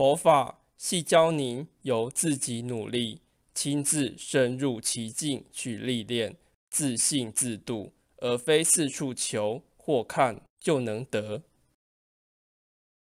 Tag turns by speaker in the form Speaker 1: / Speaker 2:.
Speaker 1: 佛法系教您由自己努力，亲自深入其境去历练，自信自度，而非四处求或看就能得。